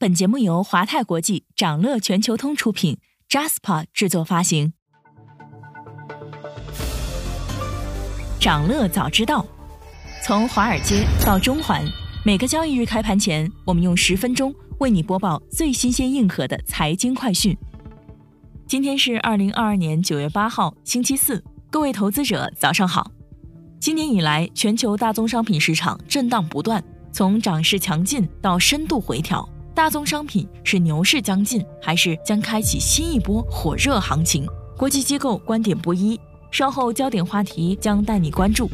本节目由华泰国际、掌乐全球通出品，Jaspa 制作发行。掌乐早知道，从华尔街到中环，每个交易日开盘前，我们用十分钟为你播报最新鲜、硬核的财经快讯。今天是二零二二年九月八号，星期四，各位投资者早上好。今年以来，全球大宗商品市场震荡不断，从涨势强劲到深度回调。大宗商品是牛市将近，还是将开启新一波火热行情？国际机构观点不一，稍后焦点话题将带你关注。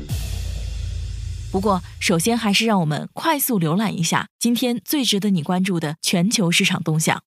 不过，首先还是让我们快速浏览一下今天最值得你关注的全球市场动向。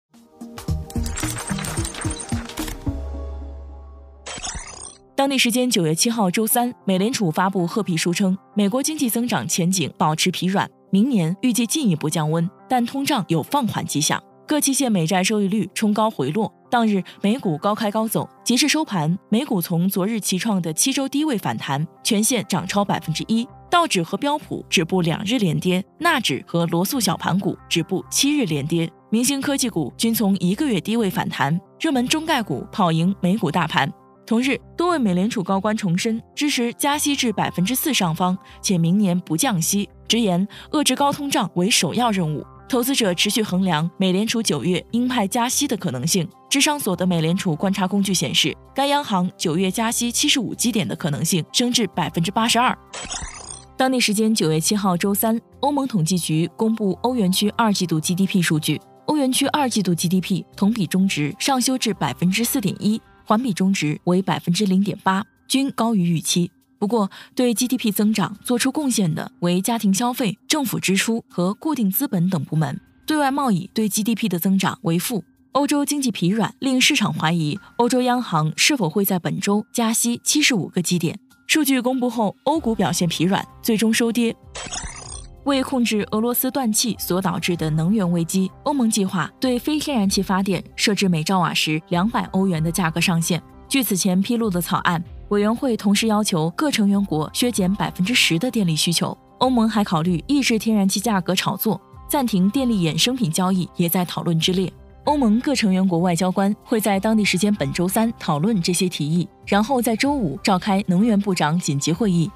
当地时间九月七号周三，美联储发布褐皮书称，美国经济增长前景保持疲软。明年预计进一步降温，但通胀有放缓迹象。各期限美债收益率冲高回落。当日美股高开高走，截至收盘，美股从昨日齐创的七周低位反弹，全线涨超百分之一。道指和标普止步两日连跌，纳指和罗素小盘股止步七日连跌。明星科技股均从一个月低位反弹，热门中概股跑赢美股大盘。同日，多位美联储高官重申支持加息至百分之四上方，且明年不降息。直言遏制高通胀为首要任务。投资者持续衡量美联储九月鹰派加息的可能性。智商所的美联储观察工具显示，该央行九月加息七十五基点的可能性升至百分之八十二。当地时间九月七号周三，欧盟统计局公布欧元区二季度 GDP 数据，欧元区二季度 GDP 同比中值上修至百分之四点一。环比中值为百分之零点八，均高于预期。不过，对 GDP 增长做出贡献的为家庭消费、政府支出和固定资本等部门。对外贸易对 GDP 的增长为负。欧洲经济疲软，令市场怀疑欧洲央行是否会在本周加息七十五个基点。数据公布后，欧股表现疲软，最终收跌。为控制俄罗斯断气所导致的能源危机，欧盟计划对非天然气发电设置每兆瓦时两百欧元的价格上限。据此前披露的草案，委员会同时要求各成员国削减百分之十的电力需求。欧盟还考虑抑制天然气价格炒作，暂停电力衍生品交易也在讨论之列。欧盟各成员国外交官会在当地时间本周三讨论这些提议，然后在周五召开能源部长紧急会议。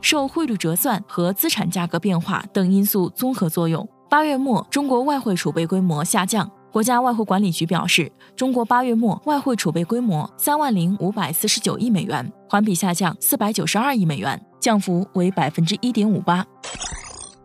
受汇率折算和资产价格变化等因素综合作用，八月末中国外汇储备规模下降。国家外汇管理局表示，中国八月末外汇储备规模三万零五百四十九亿美元，环比下降四百九十二亿美元，降幅为百分之一点五八。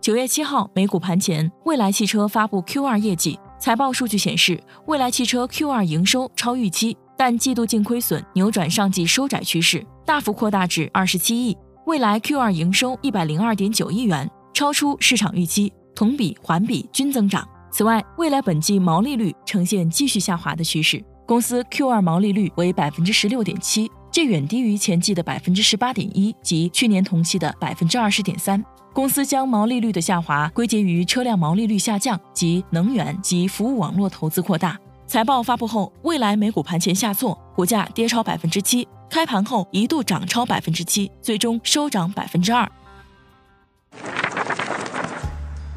九月七号，美股盘前，蔚来汽车发布 Q 二业绩，财报数据显示，蔚来汽车 Q 二营收超预期，但季度净亏损扭转上季收窄趋势，大幅扩大至二十七亿。未来 Q 二营收一百零二点九亿元，超出市场预期，同比、环比均增长。此外，未来本季毛利率呈现继续下滑的趋势，公司 Q 二毛利率为百分之十六点七，这远低于前季的百分之十八点一及去年同期的百分之二十点三。公司将毛利率的下滑归结于车辆毛利率下降及能源及服务网络投资扩大。财报发布后，未来美股盘前下挫，股价跌超百分之七。开盘后一度涨超百分之七，最终收涨百分之二。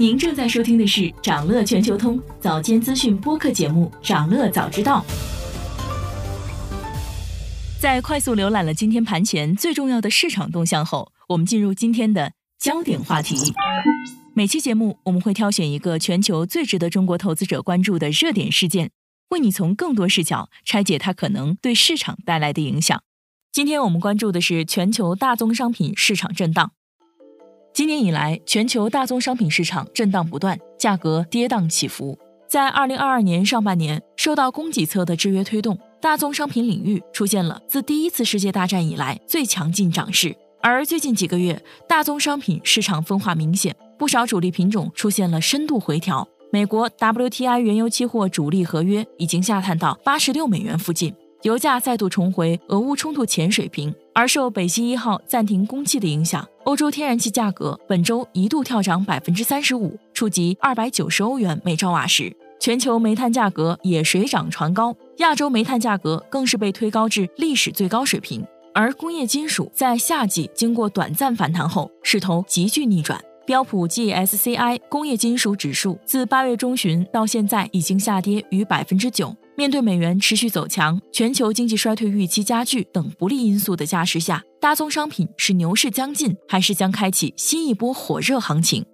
您正在收听的是掌乐全球通早间资讯播客节目《掌乐早知道》。在快速浏览了今天盘前最重要的市场动向后，我们进入今天的焦点话题。每期节目，我们会挑选一个全球最值得中国投资者关注的热点事件，为你从更多视角拆解它可能对市场带来的影响。今天我们关注的是全球大宗商品市场震荡。今年以来，全球大宗商品市场震荡不断，价格跌宕起伏。在2022年上半年，受到供给侧的制约推动，大宗商品领域出现了自第一次世界大战以来最强劲涨势。而最近几个月，大宗商品市场分化明显，不少主力品种出现了深度回调。美国 WTI 原油期货主力合约已经下探到八十六美元附近，油价再度重回俄乌冲突前水平。而受北溪一号暂停供气的影响，欧洲天然气价格本周一度跳涨百分之三十五，触及二百九十欧元每兆瓦时。全球煤炭价格也水涨船高，亚洲煤炭价格更是被推高至历史最高水平。而工业金属在夏季经过短暂反弹后，势头急剧逆转。标普 GSCI 工业金属指数自八月中旬到现在已经下跌逾百分之九。面对美元持续走强、全球经济衰退预期加剧等不利因素的加持下，大宗商品是牛市将近，还是将开启新一波火热行情？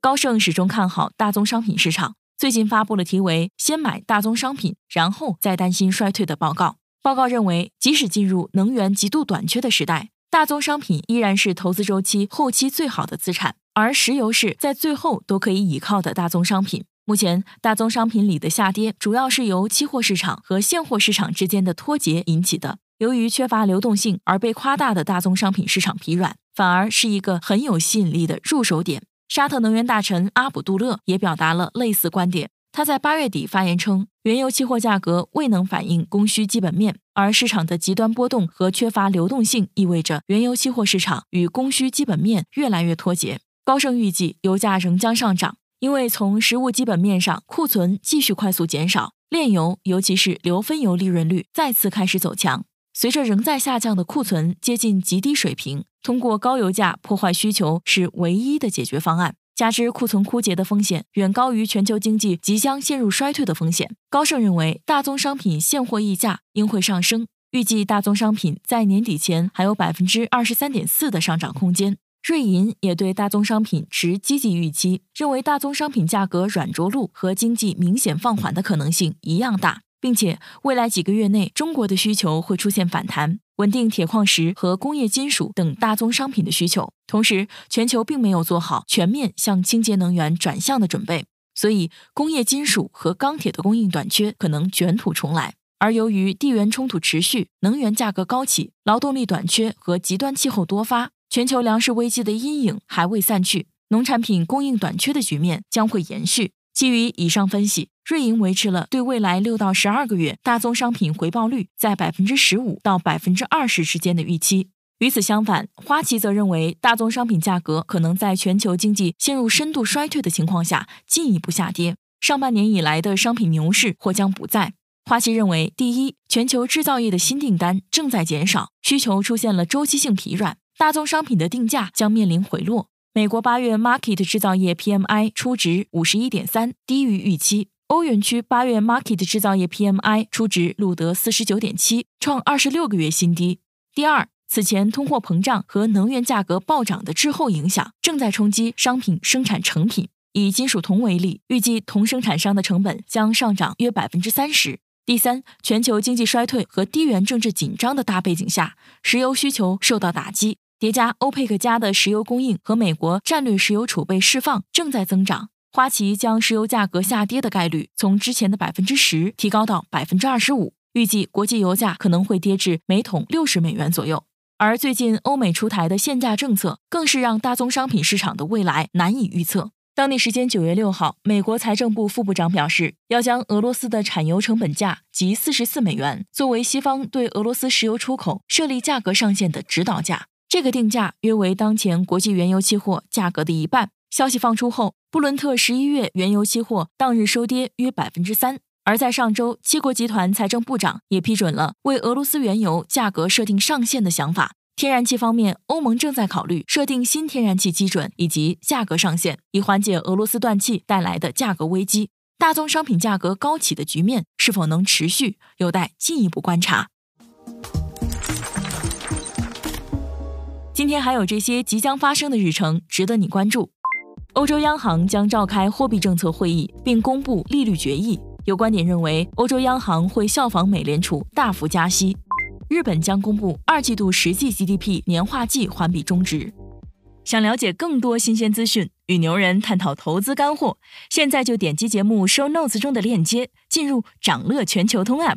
高盛始终看好大宗商品市场。最近发布了题为“先买大宗商品，然后再担心衰退”的报告。报告认为，即使进入能源极度短缺的时代，大宗商品依然是投资周期后期最好的资产，而石油是在最后都可以倚靠的大宗商品。目前，大宗商品里的下跌主要是由期货市场和现货市场之间的脱节引起的。由于缺乏流动性而被夸大的大宗商品市场疲软，反而是一个很有吸引力的入手点。沙特能源大臣阿卜杜勒也表达了类似观点。他在八月底发言称，原油期货价格未能反映供需基本面，而市场的极端波动和缺乏流动性意味着原油期货市场与供需基本面越来越脱节。高盛预计油价仍将上涨，因为从实物基本面上，库存继续快速减少，炼油尤其是硫分油利润率再次开始走强。随着仍在下降的库存接近极低水平，通过高油价破坏需求是唯一的解决方案。加之库存枯竭的风险远高于全球经济即将陷入衰退的风险，高盛认为大宗商品现货溢价应会上升，预计大宗商品在年底前还有百分之二十三点四的上涨空间。瑞银也对大宗商品持积极预期，认为大宗商品价格软着陆和经济明显放缓的可能性一样大。并且未来几个月内，中国的需求会出现反弹，稳定铁矿石和工业金属等大宗商品的需求。同时，全球并没有做好全面向清洁能源转向的准备，所以工业金属和钢铁的供应短缺可能卷土重来。而由于地缘冲突持续、能源价格高企、劳动力短缺和极端气候多发，全球粮食危机的阴影还未散去，农产品供应短缺的局面将会延续。基于以上分析。瑞银维持了对未来六到十二个月大宗商品回报率在百分之十五到百分之二十之间的预期。与此相反，花旗则认为大宗商品价格可能在全球经济陷入深度衰退的情况下进一步下跌。上半年以来的商品牛市或将不在。花旗认为，第一，全球制造业的新订单正在减少，需求出现了周期性疲软，大宗商品的定价将面临回落。美国八月 Market 制造业 PMI 初值五十一点三，低于预期。欧元区八月 Market 制造业 PMI 初值录得四十九点七，创二十六个月新低。第二，此前通货膨胀和能源价格暴涨的滞后影响正在冲击商品生产成品。以金属铜为例，预计铜生产商的成本将上涨约百分之三十。第三，全球经济衰退和地缘政治紧张的大背景下，石油需求受到打击，叠加欧佩克加的石油供应和美国战略石油储备释放正在增长。花旗将石油价格下跌的概率从之前的百分之十提高到百分之二十五，预计国际油价可能会跌至每桶六十美元左右。而最近欧美出台的限价政策，更是让大宗商品市场的未来难以预测。当地时间九月六号，美国财政部副部长表示，要将俄罗斯的产油成本价及四十四美元作为西方对俄罗斯石油出口设立价格上限的指导价，这个定价约为当前国际原油期货价格的一半。消息放出后，布伦特十一月原油期货当日收跌约百分之三。而在上周，七国集团财政部长也批准了为俄罗斯原油价格设定上限的想法。天然气方面，欧盟正在考虑设定新天然气基准以及价格上限，以缓解俄罗斯断气带来的价格危机。大宗商品价格高企的局面是否能持续，有待进一步观察。今天还有这些即将发生的日程值得你关注。欧洲央行将召开货币政策会议，并公布利率决议。有观点认为，欧洲央行会效仿美联储大幅加息。日本将公布二季度实际 GDP 年化季环比中值。想了解更多新鲜资讯，与牛人探讨投资干货，现在就点击节目 show notes 中的链接，进入掌乐全球通 app。